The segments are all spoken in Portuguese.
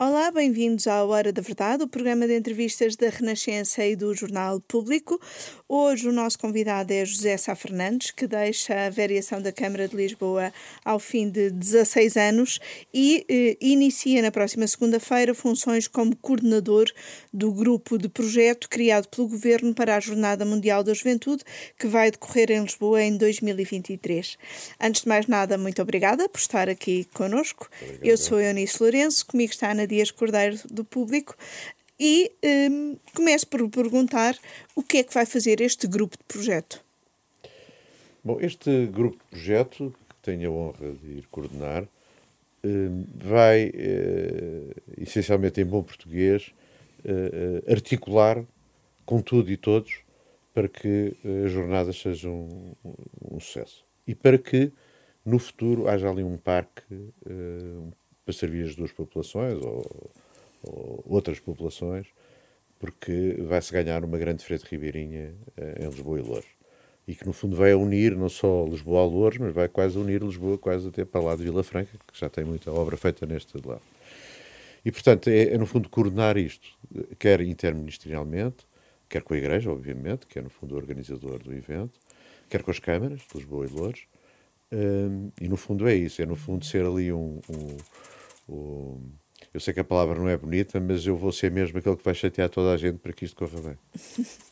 Olá, bem-vindos à Hora da Verdade, o programa de entrevistas da Renascença e do Jornal Público. Hoje o nosso convidado é José Sá Fernandes, que deixa a variação da Câmara de Lisboa ao fim de 16 anos e eh, inicia na próxima segunda-feira funções como coordenador do grupo de projeto criado pelo Governo para a Jornada Mundial da Juventude, que vai decorrer em Lisboa em 2023. Antes de mais nada, muito obrigada por estar aqui conosco. Obrigado. Eu sou Eunice Lourenço, comigo está Ana Dias Cordeiro do Público e um, começo por perguntar o que é que vai fazer este grupo de projeto. Bom, este grupo de projeto, que tenho a honra de ir coordenar, hum, vai, eh, essencialmente em bom português, eh, eh, articular com tudo e todos para que as jornadas sejam um, um sucesso. E para que, no futuro, haja ali um parque, para servir as duas populações ou, ou outras populações, porque vai-se ganhar uma grande frente ribeirinha eh, em Lisboa e Louros. E que, no fundo, vai unir não só Lisboa a Louros, mas vai quase unir Lisboa quase até para lá de Vila Franca, que já tem muita obra feita neste lado. E, portanto, é, é no fundo coordenar isto, quer interministerialmente, quer com a Igreja, obviamente, que é no fundo o organizador do evento, quer com as câmaras de Lisboa e Louros, um, e no fundo é isso, é no fundo ser ali um, um o, eu sei que a palavra não é bonita, mas eu vou ser mesmo aquele que vai chatear toda a gente para que isto corra bem.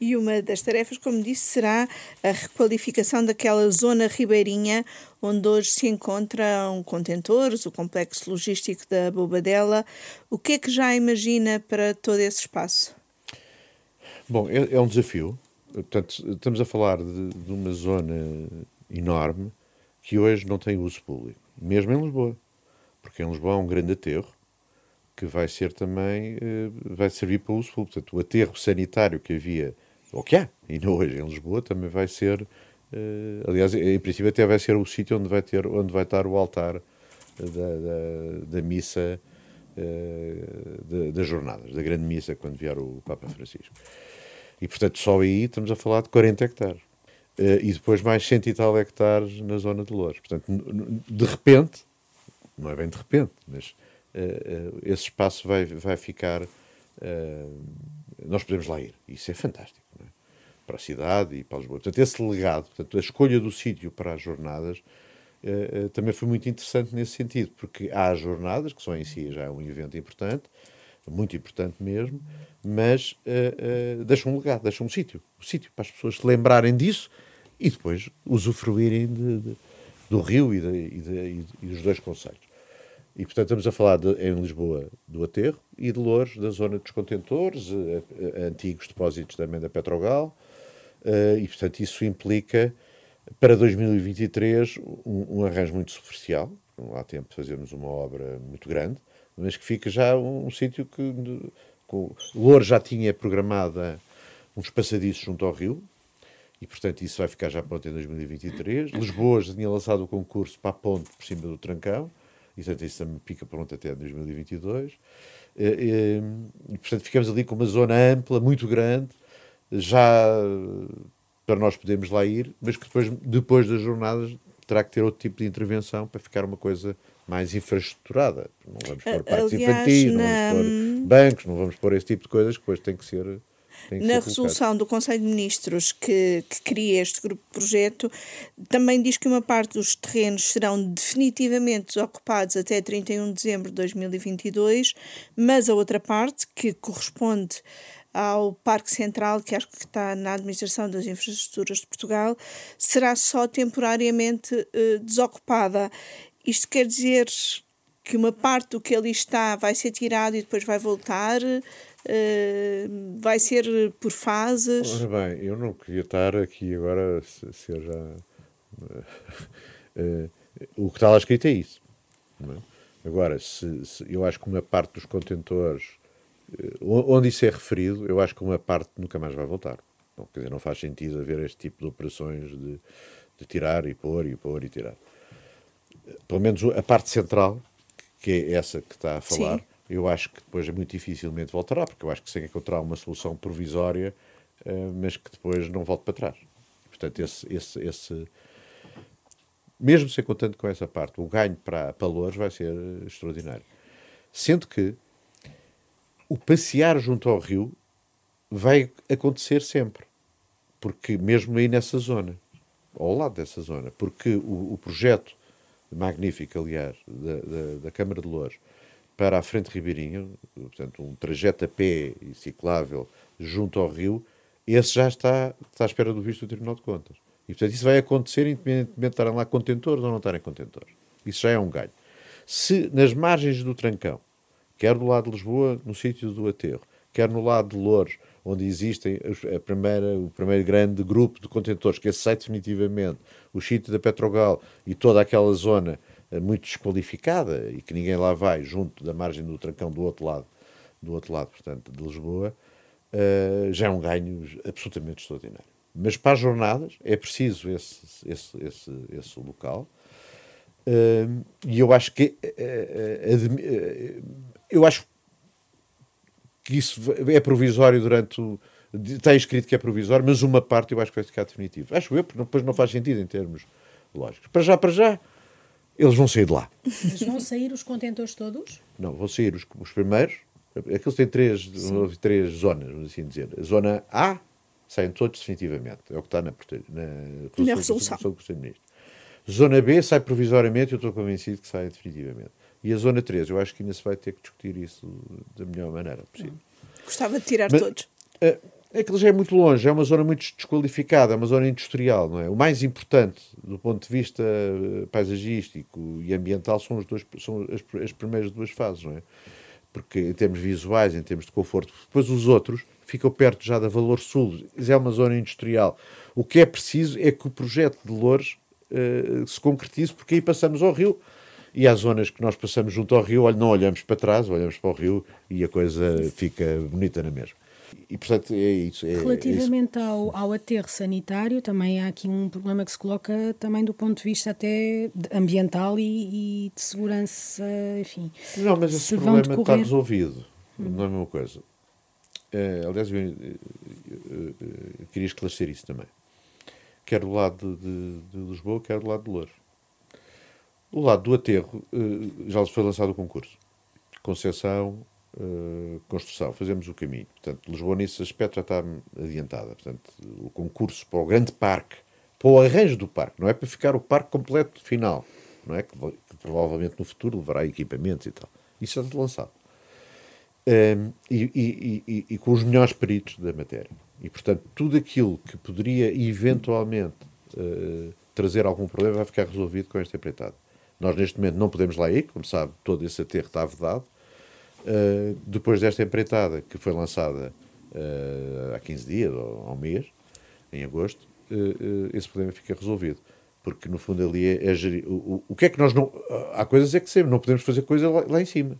E uma das tarefas, como disse, será a requalificação daquela zona ribeirinha onde hoje se encontram contentores, o complexo logístico da Bobadela. O que é que já imagina para todo esse espaço? Bom, é, é um desafio. Portanto, estamos a falar de, de uma zona enorme que hoje não tem uso público, mesmo em Lisboa porque em Lisboa há um grande aterro que vai ser também, eh, vai servir para uso público. Portanto, o aterro sanitário que havia, ou que há, ainda hoje em Lisboa, também vai ser, eh, aliás, em princípio até vai ser o sítio onde vai, ter, onde vai estar o altar da, da, da missa eh, das jornadas, da grande missa, quando vier o Papa Francisco. E, portanto, só aí estamos a falar de 40 hectares. e depois mais 100 e tal hectares na zona de Louros. Portanto, de repente, não é bem de repente, mas uh, uh, esse espaço vai, vai ficar. Uh, nós podemos lá ir. Isso é fantástico. É? Para a cidade e para Lisboa. Portanto, esse legado, portanto, a escolha do sítio para as jornadas também foi muito interessante nesse sentido, porque há as jornadas, que são em si já um evento importante, muito importante mesmo, mas deixam um legado, deixam um sítio, um sítio para as pessoas se lembrarem disso e depois usufruírem de, de do Rio e, de, e, de, e, dos dois conselhos. E, portanto, estamos a falar de, em Lisboa do aterro e de Louros, da zona dos contentores, eh, eh, antigos depósitos da Petrogal. Eh, e, portanto, isso implica, para 2023, um, um arranjo muito superficial. Não há tempo de fazermos uma obra muito grande, mas que fica já um, um sítio que. Com, Louros já tinha programada uns passadiços junto ao rio, e, portanto, isso vai ficar já pronto em 2023. Lisboa já tinha lançado o concurso para a ponte por cima do Trancão, e, portanto, isso também fica pronto até 2022. E, e, e, portanto, ficamos ali com uma zona ampla, muito grande, já para nós podermos lá ir, mas que depois, depois das jornadas terá que ter outro tipo de intervenção para ficar uma coisa mais infraestruturada. Não vamos pôr parques infantis, não vamos pôr bancos, não vamos pôr esse tipo de coisas que depois tem que ser na resolução do Conselho de Ministros que, que cria este grupo de projeto, também diz que uma parte dos terrenos serão definitivamente desocupados até 31 de dezembro de 2022, mas a outra parte, que corresponde ao Parque Central, que acho que está na Administração das Infraestruturas de Portugal, será só temporariamente uh, desocupada. Isto quer dizer que uma parte do que ali está vai ser tirado e depois vai voltar? Uh, vai ser por fases? Ora bem, eu não queria estar aqui agora se, se já. Uh, o que está lá escrito é isso. É? Agora, se, se, eu acho que uma parte dos contentores, onde isso é referido, eu acho que uma parte nunca mais vai voltar. Não, quer dizer, não faz sentido haver este tipo de operações de, de tirar e pôr e pôr e tirar. Pelo menos a parte central, que é essa que está a falar, Sim eu acho que depois muito dificilmente voltará, porque eu acho que se encontrar uma solução provisória, uh, mas que depois não volte para trás. Portanto, esse, esse, esse mesmo sem contando com essa parte, o ganho para, para Louros vai ser extraordinário. Sendo que o passear junto ao rio vai acontecer sempre. Porque mesmo aí nessa zona, ao lado dessa zona, porque o, o projeto magnífico, aliás, da, da, da, Câmara de Louros para a frente ribeirinha, portanto, um trajeto a pé e ciclável junto ao rio, esse já está, está à espera do visto do Tribunal de Contas. E, portanto, isso vai acontecer independentemente de estarem lá contentores ou não estarem contentores. Isso já é um ganho. Se nas margens do Trancão, quer do lado de Lisboa, no sítio do Aterro, quer no lado de Louros, onde existem primeira, o primeiro grande grupo de contentores que sai definitivamente, o sítio da Petrogal e toda aquela zona muito desqualificada e que ninguém lá vai, junto da margem do Trancão do outro lado, do outro lado, portanto, de Lisboa, uh, já é um ganho absolutamente extraordinário. Mas para as jornadas é preciso esse, esse, esse, esse local. Uh, e eu acho que eu acho que isso é provisório durante o. Está escrito que é provisório, mas uma parte eu acho que vai ficar definitivo. Acho eu, porque depois não faz sentido em termos lógicos. Para já, para já, eles vão sair de lá. Mas vão sair os contentores todos? Não, vão sair os, os primeiros. Aqueles têm três, três zonas, vamos assim dizer. A zona A saem todos definitivamente. É o que está na, na, na resolução. do Ministro. Zona B sai provisoriamente, eu estou convencido que sai definitivamente. E a zona 3, eu acho que ainda se vai ter que discutir isso da melhor maneira possível. Gostava de tirar Mas, todos. É, é que já é muito longe, é uma zona muito desqualificada, é uma zona industrial, não é? O mais importante do ponto de vista eh, paisagístico e ambiental são, os dois, são as, as primeiras duas fases, não é? Porque em termos visuais, em termos de conforto, depois os outros ficam perto já da Valor Sul, é uma zona industrial. O que é preciso é que o projeto de Loures uh, se concretize, porque aí passamos ao rio e há zonas que nós passamos junto ao rio, não olhamos para trás, olhamos para o rio e a coisa fica bonita na mesma. E, portanto, é isso. É, Relativamente é isso. Ao, ao aterro sanitário, também há aqui um problema que se coloca também do ponto de vista até ambiental e, e de segurança, enfim. Não, mas esse problema decorrer... está resolvido. Hum. Não é a mesma coisa. É, aliás, eu, eu, eu, eu, queria esclarecer isso também. Quer do lado de, de Lisboa, quer do lado de Louros. O lado do aterro eh, já foi lançado o concurso. Concessão, eh, construção, fazemos o caminho. Portanto, Lisboa nesse aspecto já está adiantada. Portanto, o concurso para o grande parque, para o arranjo do parque, não é para ficar o parque completo final, não é? Que, que provavelmente no futuro levará equipamentos e tal. Isso já está lançado. Um, ehm, e, e, e, e, com os melhores peritos da matéria. E, portanto, tudo aquilo que poderia eventualmente uh, trazer algum problema vai ficar resolvido com esta empreitada. Nós, neste momento, não podemos lá ir, como sabe, todo esse aterro está vedado. Uh, depois desta empreitada, que foi lançada uh, há 15 dias ou há um mês, em agosto, uh, esse problema fica resolvido. Porque, no fundo, ali é, é gerir. O, o, o, que é que nós não. Há coisas é que sempre, não podemos fazer coisa lá, lá em cima.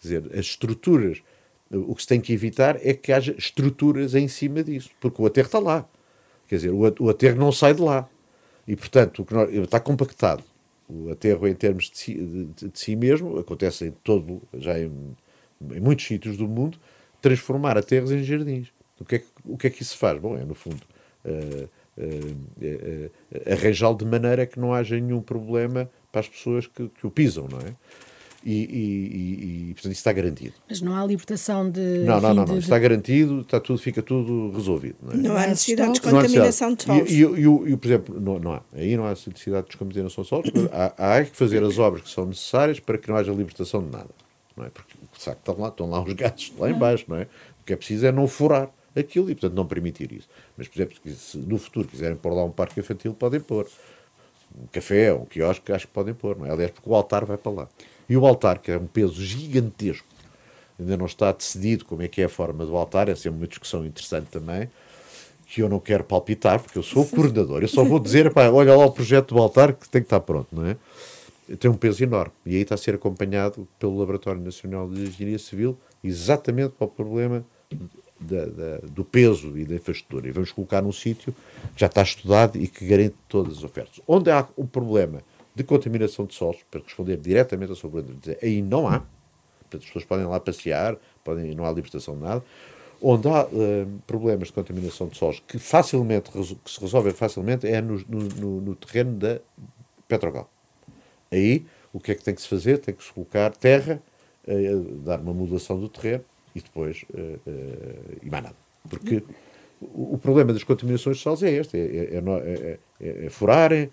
Quer dizer, as estruturas. O que se tem que evitar é que haja estruturas em cima disso, porque o aterro está lá. Quer dizer, o aterro não sai de lá. E, portanto, o que nós, está compactado o aterro em termos de si, de, de si mesmo acontece em todo, já em, em, muitos sítios do mundo, transformar aterros em jardins. O que é que, o que, é que isso faz? Bom, é no fundo uh, uh, uh, arranjá-lo de maneira que não haja nenhum problema para as pessoas que, que o pisam, não é? E, e, e, portanto isso está garantido. Mas não há libertação de. Não, não, não, não. está garantido, está tudo, fica tudo resolvido. Não, é? não há necessidade de descontaminação de solos. E, e, e, por exemplo, não, não há. Aí não há necessidade de descontaminação de solos, há, há que fazer as obras que são necessárias para que não haja libertação de nada. Não é? Porque de facto estão lá, estão lá os gatos lá embaixo, não é? O que é preciso é não furar aquilo e, portanto, não permitir isso. Mas, por exemplo, se no futuro quiserem pôr lá um parque infantil, podem pôr. Um café, um quiosque, acho que podem pôr, não é? Aliás, porque o altar vai para lá. E o altar, que é um peso gigantesco, ainda não está decidido como é que é a forma do altar, essa é uma discussão interessante também, que eu não quero palpitar, porque eu sou o coordenador, eu só vou dizer, pá, olha lá o projeto do altar que tem que estar pronto, não é? Tem um peso enorme, e aí está a ser acompanhado pelo Laboratório Nacional de Engenharia Civil, exatamente para o problema da, da, do peso e da infraestrutura. E vamos colocar num sítio que já está estudado e que garante todas as ofertas. Onde há um problema de contaminação de solos, para responder diretamente à sua pergunta, aí não há. Portanto, as pessoas podem lá passear, podem, não há libertação de nada. Onde há uh, problemas de contaminação de solos que, facilmente, que se resolvem facilmente é no, no, no terreno da Petrogal. Aí, o que é que tem que se fazer? Tem que se colocar terra a dar uma modulação do terreno e depois uh, uh, e mais nada. Porque o, o, problema das contaminações de solos é este: é, é, é, é furar, é,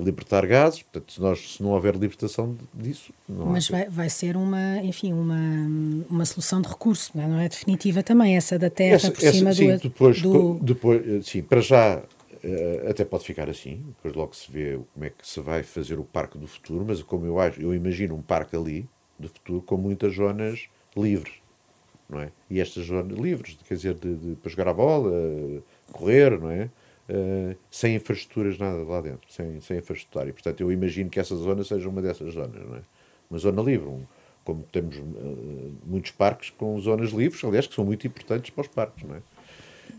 libertar gases. Portanto, se, nós, se não houver libertação disso. Mas vai, vai ser uma, enfim, uma, uma solução de recurso, não é, não é definitiva também, essa da terra essa, por essa, cima sim, do, depois, do... depois, sim, para já até pode ficar assim, depois logo se vê como é que se vai fazer o parque do futuro, mas como eu acho, eu imagino um parque ali do futuro com muitas zonas livres não é? E estas zonas livres, quer dizer, de, de, para jogar a bola, correr, não é? Uh, sem infraestruturas nada lá dentro, sem, sem infraestrutura. E, portanto, eu imagino que essa zona seja uma dessas zonas, não é? Uma zona livre, um, como temos uh, muitos parques com zonas livres, aliás, que são muito importantes para os parques, não é?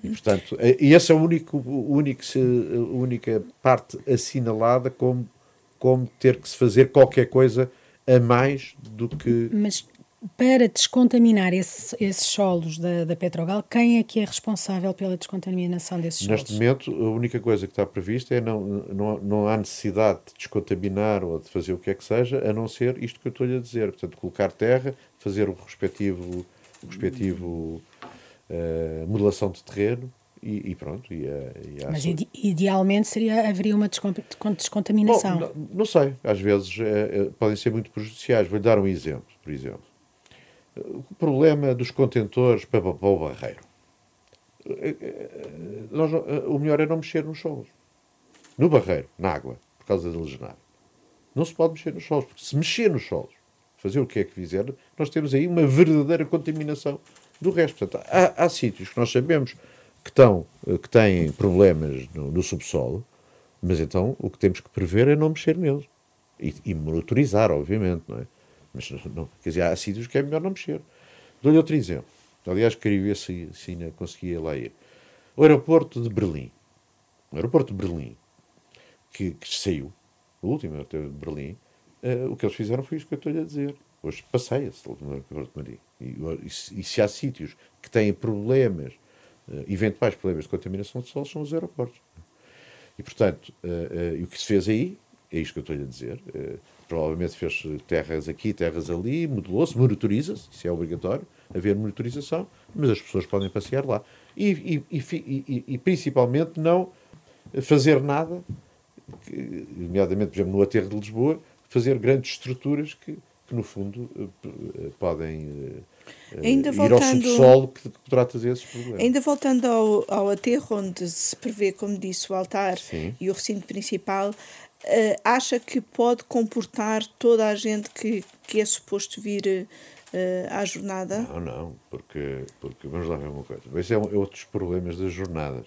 E, portanto, e essa é a, único, único, a única parte assinalada como, como ter que se fazer qualquer coisa a mais do que. Mas para descontaminar esse, esses solos da, da Petrogal, quem é que é responsável pela descontaminação desses Neste solos? Neste momento, a única coisa que está prevista é não, não, não há necessidade de descontaminar ou de fazer o que é que seja, a não ser isto que eu estou-lhe a dizer. Portanto, colocar terra, fazer o respectivo, o respectivo uh, modelação de terreno e, e, pronto. E, e Mas ide idealmente seria, haveria uma descontaminação? Bom, não, não, sei. Às vezes é, é, podem ser muito prejudiciais. Vou-lhe dar um exemplo, por exemplo. O problema dos contentores para, para o barreiro. Nós, o melhor é não mexer nos solos. No barreiro, na água, por causa da legenada. Não se pode mexer nos solos, porque se mexer nos solos, fazer o que é que fizer, nós temos aí uma verdadeira contaminação do resto. Portanto, há, há sítios que nós sabemos que, estão, que têm problemas no, no, subsolo, mas então o que temos que prever é não mexer neles. E, e monitorizar, obviamente, não é? Mas não, quer dizer, há sítios que é melhor não mexer. Dou-lhe outro exemplo. Aliás, queria ver se, se ainda conseguia lá ir. O aeroporto de Berlim. O aeroporto de Berlim, que, que saiu, o último aeroporto de Berlim, uh, o que eles fizeram foi isso que eu estou-lhe a dizer. Hoje passeia-se no aeroporto de Berlim. E, e, e, se há sítios que têm problemas, uh, eventuais problemas de contaminação de solo, são os aeroportos. E, portanto, uh, o que se fez aí, é isto que eu estou-lhe a dizer, provavelmente fez terras aqui, terras ali, modelou-se, monitoriza-se, isso é obrigatório, haver monitorização, mas as pessoas podem passear lá. E, e, e, e principalmente não fazer nada, nomeadamente, por exemplo, no aterro de Lisboa, fazer grandes estruturas que, que no fundo, eh, podem eh, Ainda ir voltando, ao subsolo que, poderá trazer esses problemas. Ainda voltando ao, ao aterro, onde se prevê, como disse, o altar Sim. e o recinto principal, uh, acha que pode comportar toda a gente que, que é suposto vir uh, à jornada? Não, não, porque, porque vamos lá ver uma coisa. Esse é, um, é outros problemas das jornadas.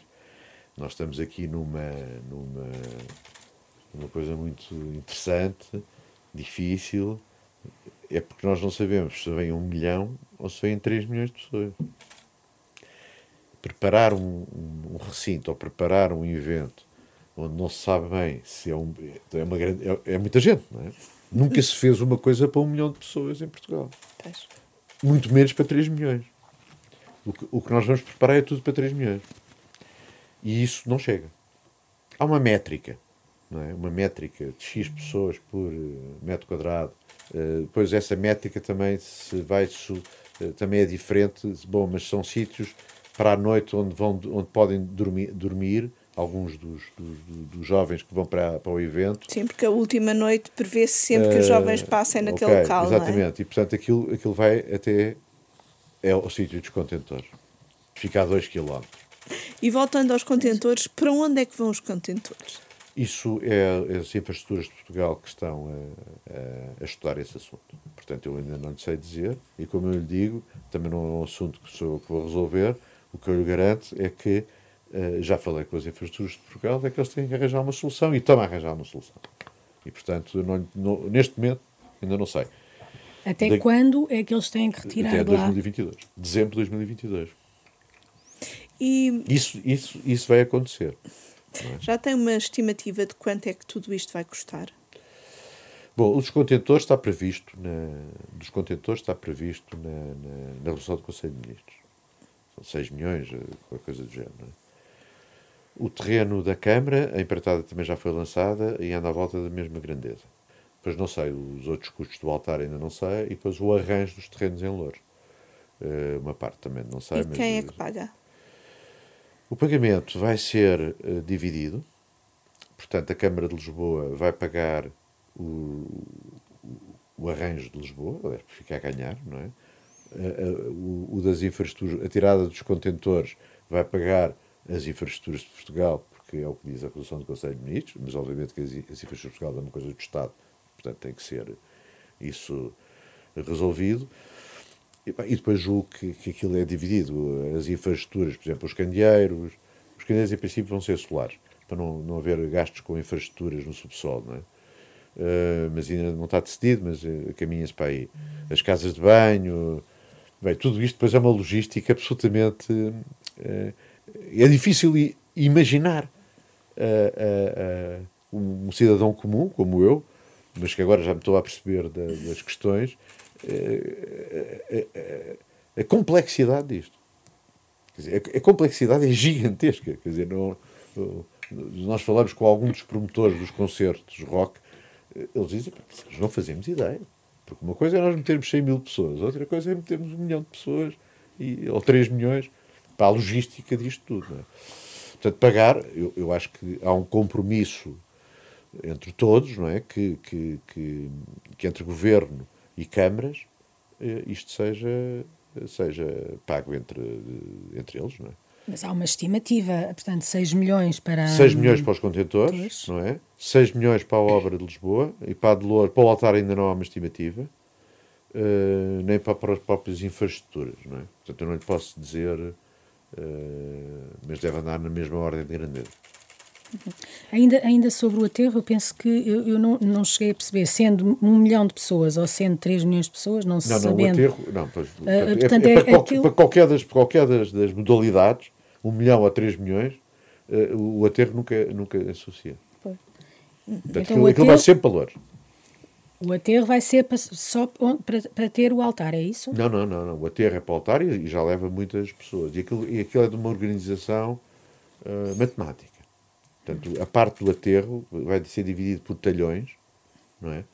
Nós estamos aqui numa, numa, numa coisa muito interessante, difícil, é porque nós não sabemos se vem um milhão ou se vêm três milhões de pessoas. Preparar um, um recinto ou preparar um evento onde não se sabe bem se é, um, é, uma grande, é, é muita gente, não é? Nunca se fez uma coisa para um milhão de pessoas em Portugal. Pois. Muito menos para 3 milhões. O que, o que nós vamos preparar é tudo para 3 milhões. E isso não chega. Há uma métrica, não é? Uma métrica de X pessoas por uh, metro quadrado. Uh, depois essa métrica também se vai também é diferente. Bom, mas são sítios para a noite onde, vão, onde podem dormir, dormir alguns dos, dos, dos, jovens que vão para, para o evento. Sim, porque a última noite prevê-se sempre que os jovens passem naquele okay, local. Exatamente, é? e portanto aquilo, aquilo vai até é o sítio dos contentores. Fica a 2 km. E voltando aos contentores, para onde é que vão os contentores? Isso é as infraestruturas de Portugal que estão a, a, estudar esse assunto. Portanto, eu ainda não lhe sei dizer, e como eu lhe digo, também não é um assunto que sou que vou resolver. O que eu lhe garanto é que Uh, já falei com as infraestruturas de Portugal, é que eles têm que arranjar uma solução e estão a arranjar uma solução. E, portanto, não, não, neste momento, ainda não sei. Até de, quando é que eles têm que retirar até de lá? 2022. Dezembro de 2022. E... Isso, isso, isso vai acontecer. É? Já tem uma estimativa de quanto é que tudo isto vai custar? Bom, os contentores está previsto na, dos contentores está previsto na, na, na resolução do Conselho de Ministros. São 6 milhões, eh, qualquer coisa do género. É? O terreno da Câmara, a empreitada também já foi lançada e anda à volta da mesma grandeza. Depois não sei, os outros custos do altar ainda não sei, e depois o arranjo dos terrenos em Louros. Uh, uma parte também não sei. E quem é que paga? O pagamento vai ser uh, dividido, portanto, a Câmara de Lisboa vai pagar o, o arranjo de Lisboa, fica a ganhar, não é? Uh, o, o, das infraestruturas, a tirada dos contentores vai pagar as infraestruturas de Portugal, porque é o que diz a resolução do Conselho de Ministros, mas obviamente que as, as infraestruturas de Portugal é uma coisa do Estado, portanto tem que ser isso resolvido. E, depois julgo que, que aquilo é dividido. As infraestruturas, por exemplo, os candeeiros, os candeeiros em princípio vão ser solares, para não, não haver gastos com infraestruturas no subsolo, não é? Uh, mas ainda não está decidido, mas uh, caminha-se para aí. As casas de banho, bem, tudo isto depois é uma logística absolutamente. Uh, é difícil imaginar um cidadão comum, como eu, mas que agora já me estou a perceber da, das questões, a, a, a, complexidade disto. Dizer, a, complexidade é gigantesca. Quer dizer, não, nós falamos com alguns dos promotores dos concertos rock, eles dizem que não fazemos ideia. Porque uma coisa é nós metermos 100 mil pessoas, outra coisa é metermos um milhão de pessoas, e, ou 3 milhões, para a logística disto tudo. É? Portanto, pagar, eu, eu acho que há um compromisso entre todos, não é? Que, que, que, que entre governo e câmaras eh, isto seja, seja pago entre, entre eles, não é? Mas há uma estimativa, portanto, 6 milhões para. 6 milhões para os contentores, não é? 6 milhões para a obra de Lisboa e para a de Lourdes, para o altar ainda não há uma estimativa, uh, nem para, para as próprias infraestruturas, não é? Portanto, eu não lhe posso dizer, uh, mas deve andar na mesma ordem de grandeza. Ainda, ainda sobre o aterro, eu penso que eu, eu não, não cheguei a perceber, sendo um milhão de pessoas ou sendo 3 milhões de pessoas, não se não, sabendo... Não, o aterro, não, pois, uh, é, portanto, é, é, para, aquilo... para, qualquer, das, qualquer das, das modalidades, um milhão a 3 milhões, uh, o aterro nunca, nunca associa. Pois. Portanto, então, aquilo, aterro, aquilo vai ser valor. O aterro vai ser para, só para, para ter o altar, é isso? Não, não, não, não. O aterro é para o altar e, já leva muitas pessoas. E aquilo, e aquilo é de uma organização uh, matemática. Portanto, a parte do aterro vai ser dividido por talhões, não é?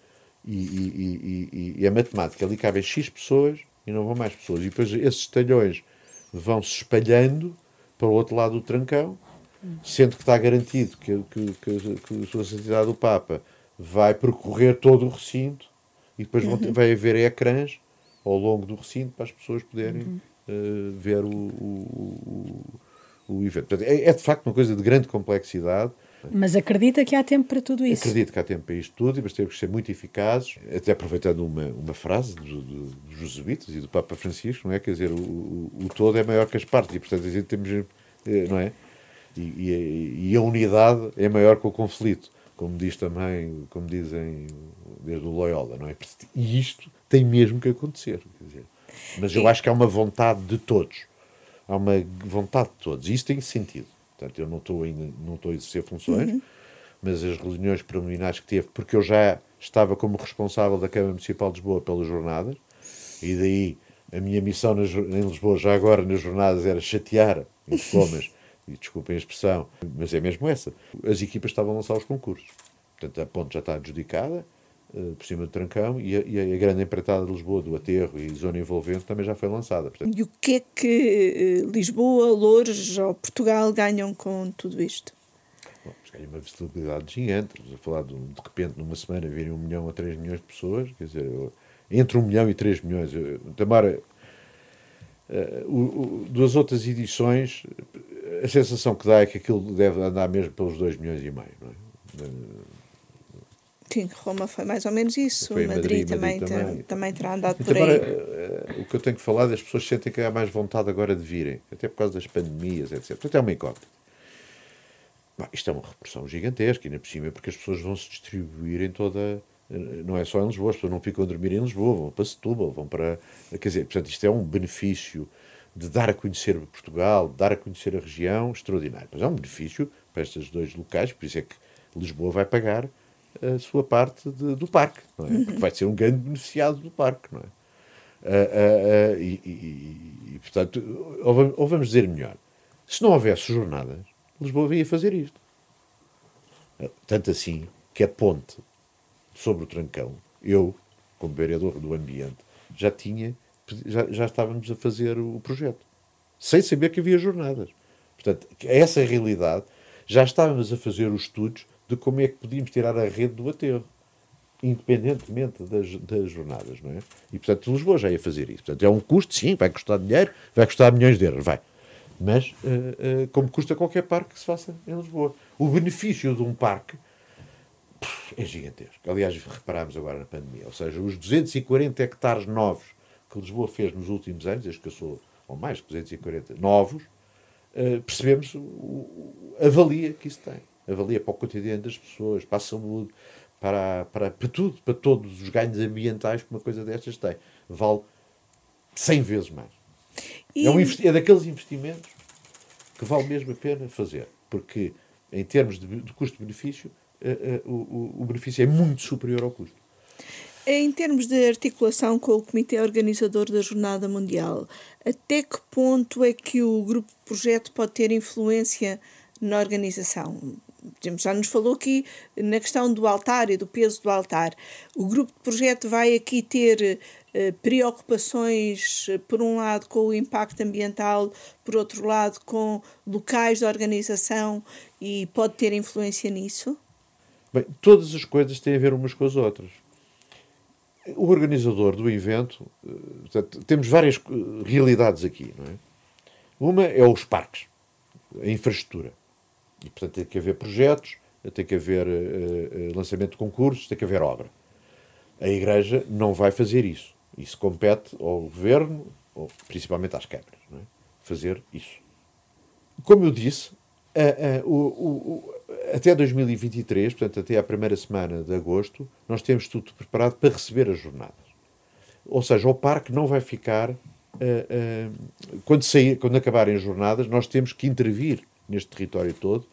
E, e, e, e a matemática, ali cabem X pessoas e não vão mais pessoas. E depois esses talhões vão se espalhando para o outro lado do trancão, sendo que está garantido que, que, que, que a Sua Santidade do Papa vai percorrer todo o recinto e depois uhum. vai haver ecrãs ao longo do recinto para as pessoas poderem uhum. uh, ver o, o, o, o evento. Portanto, é, é, de facto uma coisa de grande complexidade. Mas acredita que há tempo para tudo isso? Acredito que há tempo para isto tudo, mas temos que ser muito eficazes, até aproveitando uma, uma frase do, do, dos jesuítas e do Papa Francisco, não é? Quer dizer, o, o, o todo é maior que as partes, e portanto a gente temos, eh, não é? E, e, e, a unidade é maior que o conflito, como diz também, como dizem desde o Loyola, não é? E isto tem mesmo que acontecer, quer dizer. Mas eu acho que há uma vontade de todos, há uma vontade de todos, e isso tem sentido. Portanto, eu não estou ainda, não estou a exercer funções, uhum. mas as reuniões preliminares que teve, porque eu já estava como responsável da Câmara Municipal de Lisboa pelas jornadas, e daí a minha missão nas, em Lisboa, já agora nas jornadas, era chatear os diplomas e desculpem a expressão, mas é mesmo essa. As equipas estavam a lançar os concursos. Portanto, a ponte já está adjudicada, por cima do Trancão, e a, e a, grande empreitada de Lisboa, do Aterro e zona envolvente, também já foi lançada. Portanto... E o que é que uh, Lisboa, Lourdes ou Portugal ganham com tudo isto? Bom, ganham uma visibilidade gigante. Estamos a falar de, de repente, numa semana, virem um milhão a três milhões de pessoas, quer dizer, entre um milhão e três milhões. Eu, Tamara, uh, o, o, das outras edições, a sensação que dá é que aquilo deve andar mesmo pelos 2 milhões e meio, não é? Sim, Roma foi mais ou menos isso. Foi Madrid, Madrid, também, Madrid também. também terá andado então, por aí. Agora, eh, o que eu tenho que falar é as pessoas sentem que há mais vontade agora de virem, até por causa das pandemias, etc. Portanto, é uma incógnita. Isto é uma repressão gigantesca, ainda por cima, porque as pessoas vão se distribuir em toda. Eh, não é só em Lisboa, as pessoas não ficam a dormir em Lisboa, vão para Setúbal, vão para. Quer dizer, portanto, isto é um benefício de dar a conhecer Portugal, de dar a conhecer a região, extraordinário. Mas é um benefício para estes dois locais, por isso é que Lisboa vai pagar a sua parte de, do parque, não é? Uhum. Porque vai ser um grande beneficiado do parque, não é? Uh, uh, uh, e, e, e, portanto, ou, ou, vamos dizer melhor, se não houvesse jornadas, Lisboa vinha fazer isto. Tanto assim que a ponte sobre o Trancão, eu, como vereador do ambiente, já tinha, já, já estávamos a fazer o projeto, sem saber que havia jornadas. Portanto, essa realidade. Já estávamos a fazer os estudos de como é que podíamos tirar a rede do aterro, independentemente das, das jornadas, não é? E, portanto, Lisboa já ia fazer isso. Portanto, é um custo, sim, vai custar dinheiro, vai custar milhões de euros, vai. Mas, uh, uh, como custa qualquer parque que se faça em Lisboa. O benefício de um parque é gigantesco. Aliás, reparámos agora na pandemia. Ou seja, os 240 hectares novos que Lisboa fez nos últimos anos, desde que eu sou, ou mais que 240, novos, uh, percebemos a valia que isso tem. A valia para o cotidiano das pessoas, para a saúde, para, para, para tudo, para todos os ganhos ambientais que uma coisa destas tem. Vale 100 vezes mais. E... É, um, é daqueles investimentos que vale mesmo a pena fazer, porque em termos de, de custo-benefício, uh, uh, o, o benefício é muito superior ao custo. Em termos de articulação com o Comitê Organizador da Jornada Mundial, até que ponto é que o grupo projeto pode ter influência na organização? Já nos falou aqui na questão do altar e do peso do altar. O grupo de projeto vai aqui ter eh, preocupações, eh, por um lado, com o impacto ambiental, por outro lado, com locais de organização e pode ter influência nisso? Bem, todas as coisas têm a ver umas com as outras. O organizador do evento, eh, portanto, temos várias realidades aqui, não é? Uma é os parques, a infraestrutura. E, portanto, tem que haver projetos, tem que haver uh, lançamento de concursos, tem que haver obra. A Igreja não vai fazer isso. Isso compete ao governo, ou principalmente às câmaras, é? fazer isso. Como eu disse, a, a, o, o, até 2023, portanto, até à primeira semana de agosto, nós temos tudo preparado para receber as jornadas. Ou seja, o parque não vai ficar. Uh, uh, quando, sair, quando acabarem as jornadas, nós temos que intervir neste território todo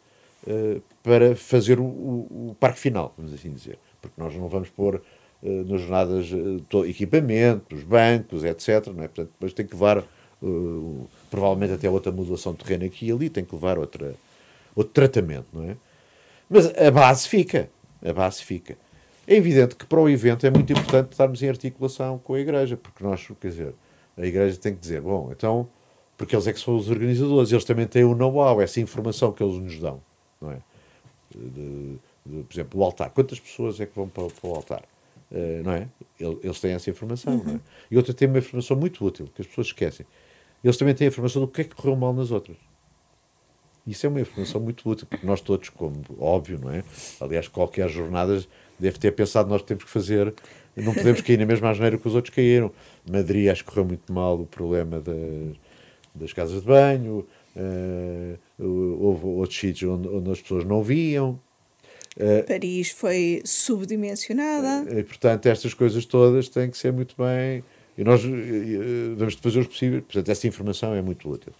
uh, para fazer o, o, parque final, vamos assim dizer. Porque nós não vamos pôr eh, nas jornadas, uh, equipamentos, bancos, etc. Não é? Portanto, depois tem que levar, uh, provavelmente até outra modulação de terreno aqui e ali, tem que levar outra, outro tratamento, não é? Mas a base fica, a base fica. É evidente que para o evento é muito importante estarmos em articulação com a Igreja, porque nós, quer dizer, a Igreja tem que dizer, bom, então, porque eles é que são os organizadores, eles também têm o know-how, essa informação que eles nos dão, não é? De, de, por exemplo, o altar. Quantas pessoas é que vão para, para o altar? Uh, não é? Eles têm essa informação. Uhum. É? E outra tem uma informação muito útil, que as pessoas esquecem. Eles também têm a informação do que é que correu mal nas outras. Isso é uma informação muito útil, porque nós todos, como óbvio, não é? Aliás, qualquer jornada deve ter pensado nós temos que fazer, não podemos cair na mesma asneira que os outros caíram. Madrid acho que correu muito mal o problema das, das casas de banho, uh, houve outros sítios onde, onde as pessoas não viam, Uh, Paris foi subdimensionada. Uh, e, portanto, estas coisas todas têm que ser muito bem. E nós vamos fazer os possíveis. Portanto, essa informação é muito útil.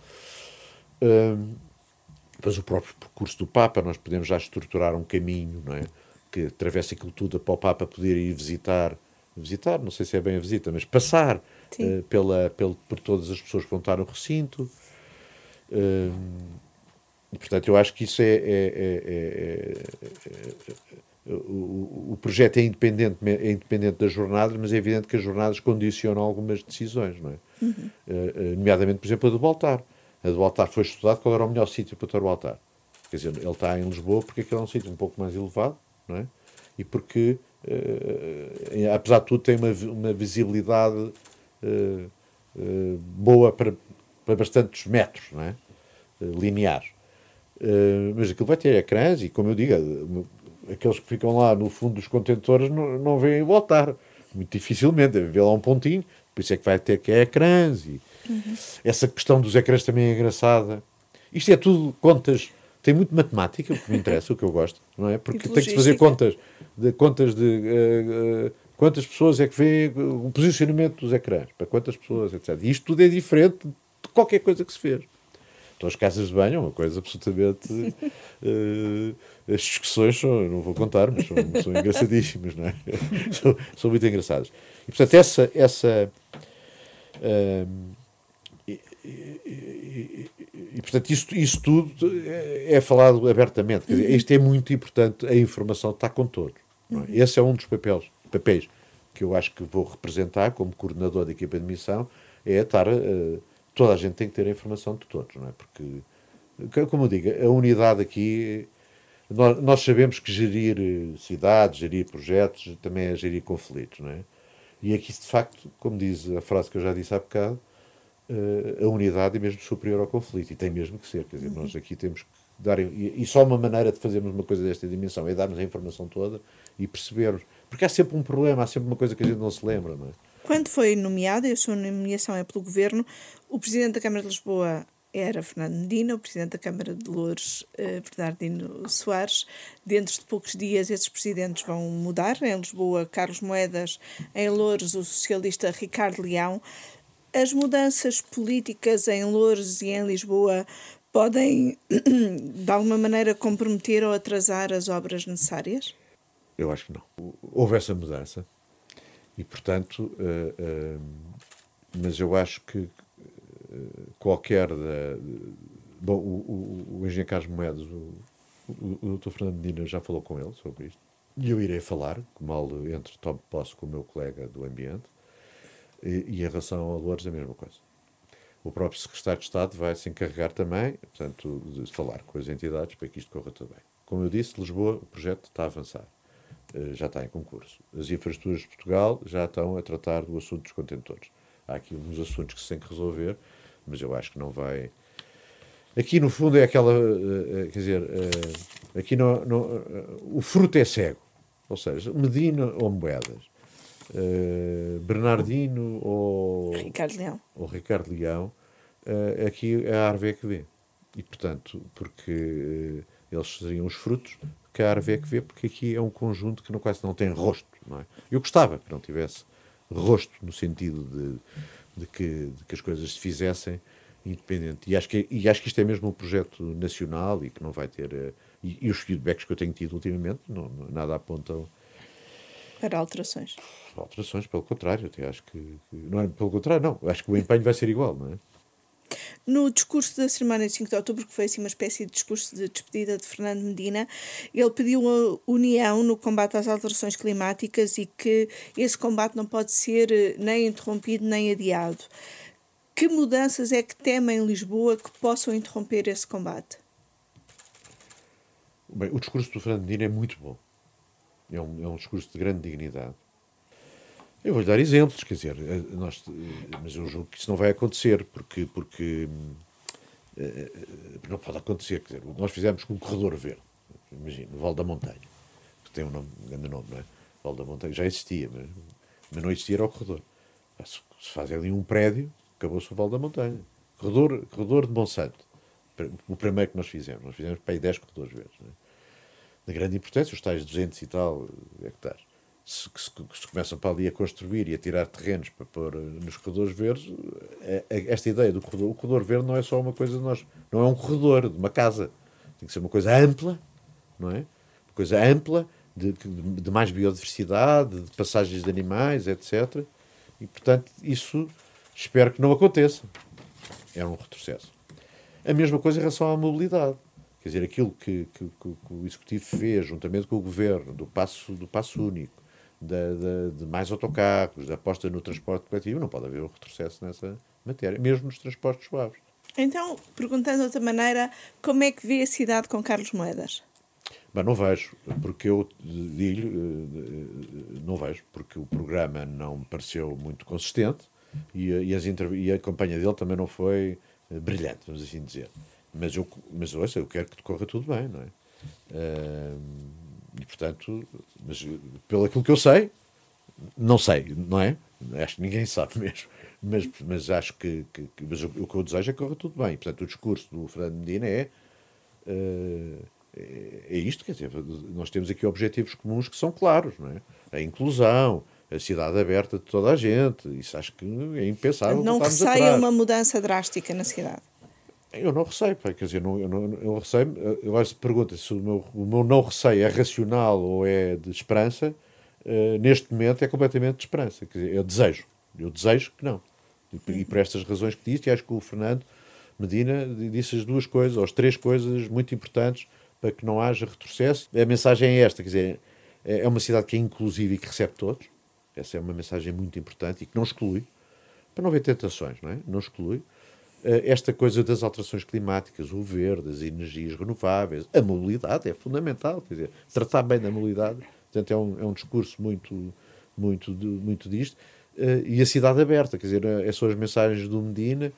depois, o próprio percurso do Papa, nós podemos já estruturar um caminho não é? que atravessa aquilo tudo para o Papa poder ir visitar. Visitar, não sei se é bem a visita, mas passar pela, pela, por todas as pessoas que vão estar no recinto. E, portanto, eu acho que isso é. é, é, é, é o, o, projeto é independente, é independente das jornadas, mas é evidente que as jornadas condicionam algumas decisões, não é? Uhum. Uh, nomeadamente, por exemplo, a do Baltar. A do Baltar foi estudado qual era o melhor sítio para ter o Baltar. Quer dizer, ele está em Lisboa porque aquele é um sítio um pouco mais elevado, não é? E porque, uh, apesar de tudo, tem uma, uma visibilidade boa para, para bastantes metros, não é? Lineares. Uh, mas aquilo vai ter ecrãs e, como eu digo, aqueles que ficam lá no fundo dos contentores não, não veem voltar. Muito dificilmente, haver lá um pontinho, por isso é que vai ter que é ecrãs. E uhum. Essa questão dos ecrãs também é engraçada. Isto é tudo contas, tem muito matemática, o que me interessa, o que eu gosto, não é? Porque tem que se fazer contas de, contas de uh, uh, quantas pessoas é que vê o posicionamento dos ecrãs, para quantas pessoas, etc. E isto tudo é diferente de qualquer coisa que se fez. Então, as casas de banho é uma coisa absolutamente. uh, as discussões são, não vou contar, mas são, são engraçadíssimas, não é? são, são, muito engraçadas. E, portanto, essa. essa uh, e, e, e, portanto, isso, isso tudo é, é falado abertamente. Quer dizer, isto é muito importante, a informação está com todos. É? Uhum. Esse é um dos papéis, papéis que eu acho que vou representar como coordenador da equipa de missão, é estar. Uh, toda a gente tem que ter a informação de todos, não é? Porque, como eu digo, a unidade aqui. Nós, nós sabemos que gerir eh, cidades, gerir projetos, também é gerir conflitos, não é? E aqui, de facto, como diz a frase que eu já disse há bocado, uh, a unidade é mesmo superior ao conflito, e tem mesmo que ser. Quer dizer, nós aqui temos que dar. E, e só uma maneira de fazermos uma coisa desta dimensão é darmos a informação toda e percebermos. Porque há sempre um problema, há sempre uma coisa que a gente não se lembra, não é? Quando foi nomeado, e a sua nomeação é pelo Governo, o Presidente da Câmara de Lisboa era Fernando Medina, o Presidente da Câmara de Louros, eh, Bernardino Soares. Dentro de poucos dias, esses presidentes vão mudar. Em Lisboa, Carlos Moedas, em Louros, o socialista Ricardo Leão. As mudanças políticas em Louros e em Lisboa podem, de alguma maneira, comprometer ou atrasar as obras necessárias? Eu acho que não. Houve essa mudança e, portanto, uh, uh, mas eu acho que uh, qualquer da. Bom, o, o, o engenheiro Carlos Moedas, o, o, o Dr. Fernando Medina já falou com ele sobre isto. E eu irei falar, mal entre tomo posse com o meu colega do ambiente, e, e em relação a Lourdes a mesma coisa. O próprio secretário de Estado vai se encarregar também, portanto, de falar com as entidades para que isto corra bem. Como eu disse, Lisboa, o projeto está a avançar. Eh, já está em concurso. As infraestruturas de Portugal já estão a tratar do assunto dos contentores. Há aqui uns assuntos que se têm que resolver, mas eu acho que não vai. Aqui, no fundo, é aquela. Eh, eh, quer dizer, aqui não, não, o fruto é cego. Ou seja, Medina ou Moedas. Bernardino ou. Ricardo Leão. Ou Ricardo Leão. aqui é a árvore é que vê. E, portanto, porque eles seriam os frutos, que a árvore é que vê, porque aqui é um conjunto que não, quase não tem rosto. Não é? Eu gostava que não tivesse rosto, no sentido de, de, que, de que as coisas se fizessem independente. E acho, que, e acho que isto é mesmo um projeto nacional e que não vai ter. Uh, e, e, os feedbacks que eu tenho tido ultimamente, não, não nada apontam. Para alterações. Alterações, pelo contrário, até acho que, que. Não é pelo contrário, não. Acho que o empenho vai ser igual, não é? No discurso da cerimónia de 5 de outubro, que foi assim uma espécie de discurso de despedida de Fernando Medina, ele pediu a união no combate às alterações climáticas e que esse combate não pode ser eh, nem interrompido nem adiado. Que mudanças é que temem em Lisboa que possam interromper esse combate? Bem, o discurso do Fernando Medina é muito bom. É um, é um discurso de grande dignidade. Eu vou-lhe dar exemplos, quer dizer, eh, nós, eh, mas eu julgo que isso não vai acontecer, porque, porque eh, não pode acontecer. Quer dizer, nós fizemos com um corredor verde, imagina, no Val da Montanha, que tem um, nome, um grande nome, não é? Val da Montanha já existia, mas, mas não existia era o corredor. Se, se faz ali um prédio, acabou-se o Val da Montanha. Corredor, corredor de Monsanto, o primeiro que nós fizemos. Nós fizemos para aí 10 corredores verdes. É? De grande importância, os tais 200 e tal hectares se, se, se começam para ali a construir e a tirar terrenos para pôr eh, nos corredores verdes, é, é, esta ideia do corredor, o corredor verde não é só uma coisa de nós, não é um corredor de uma casa, tem que ser uma coisa ampla, não é? Uma coisa ampla, de, de, de mais biodiversidade, de passagens de animais, etc. E, portanto, isso espero que não aconteça. É um retrocesso. A mesma coisa em relação à mobilidade. Quer dizer, aquilo que, que, que o Executivo fez, juntamente com o Governo, do passo, do passo único, de, de, de, mais autocarros, da aposta no transporte coletivo, não pode haver um retrocesso nessa matéria, mesmo nos transportes suaves. Então, perguntando de outra maneira, como é que vê a cidade com Carlos Moedas? Bem, não vejo, porque eu digo, eh, não vejo, porque o programa não me pareceu muito consistente e, e, as e a campanha dele também não foi eh, brilhante, vamos assim dizer. Mas, eu, mas ouça, eu quero que decorra tudo bem, não é? Uh, e, portanto, mas, pelo aquilo que eu sei, não sei, não é? Acho que ninguém sabe mesmo. Mas, mas acho que, que, que mas o, o, que eu desejo é que corra tudo bem. Portanto, o discurso do Fernando Medina é, uh, é, isto, quer dizer, nós temos aqui objetivos comuns que são claros, não é? A inclusão, a cidade aberta de toda a gente. Isso acho que é impensável. Não receia uma mudança drástica na cidade. Eu não receio, quer dizer, não, eu, não, eu receio, agora se pergunta se o meu, o meu não receio é racional ou é de esperança, uh, neste momento é completamente de esperança, quer dizer, eu desejo, eu desejo que não. E, e por estas razões que disse, e acho que o Fernando Medina disse as duas coisas, ou as três coisas muito importantes para que não haja retrocesso. A mensagem é esta, quer dizer, é, é uma cidade que é inclusiva e que recebe todos. Essa é uma mensagem muito importante e que não exclui, para não haver tentações, não é? Não exclui. Eh, esta coisa das alterações climáticas, o verde, as energias renováveis, a mobilidade é fundamental, quer dizer, tratar bem da mobilidade, portanto é um, é um discurso muito, muito, muito disto, eh, e a cidade aberta, quer dizer, essas são as mensagens do Medina,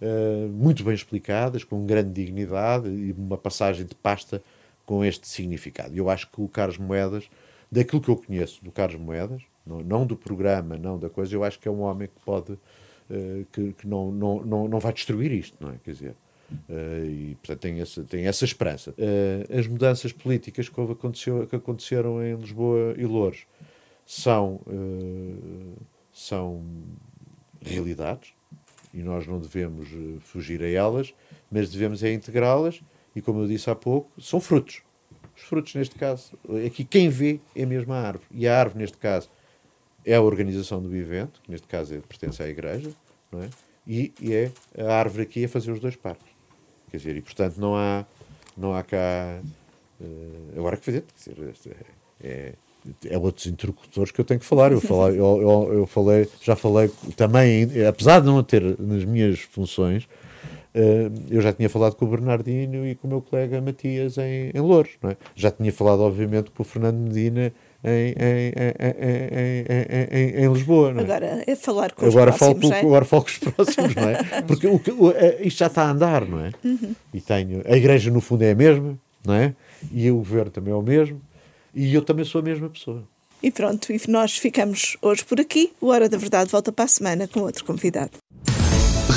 eh, muito bem explicadas, com grande dignidade e uma passagem de pasta com este significado. Eu acho que o Carlos Moedas, daquilo que eu conheço do Carlos Moedas, não, não do programa, não da coisa, eu acho que é um homem que pode eh, que, que não, não, não, não vai destruir isto, não é? Quer dizer, uh, e portanto tem essa, tem essa esperança. Uh, as mudanças políticas que, aconteceu, que aconteceram em Lisboa e Louros são, são realidades e nós não devemos fugir a elas, mas devemos é integrá-las e, como eu disse há pouco, são frutos. Os frutos, neste caso, aqui quem vê é mesmo a árvore. E a árvore, neste caso, é a organização do evento, que neste caso é, pertence à igreja, não é? E, e, é a árvore aqui a fazer os dois parques. Quer dizer, e portanto não há, não há cá. Uh, agora que fazer, quer dizer, é, é, é, outros interlocutores que eu tenho que falar. Eu, falei, eu, eu, eu falei, já falei também, apesar de não ter nas minhas funções, uh, eu já tinha falado com o Bernardino e com o meu colega Matias em, em Louros. É? Já tinha falado, obviamente, com o Fernando Medina em, em, em, em, Lisboa. Não é? Agora é falar com agora os próximos. Falo, é? Agora falo com os próximos, não é? Porque o, o, isto já está a andar, não é? Uhum. E tenho. A igreja, no fundo, é a mesma, não é? E o governo também é o mesmo. E eu também sou a mesma pessoa. E pronto, e nós ficamos hoje por aqui. O Hora da Verdade volta para a semana com outro convidado.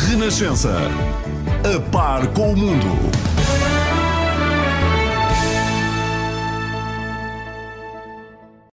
Renascença. A par com o mundo.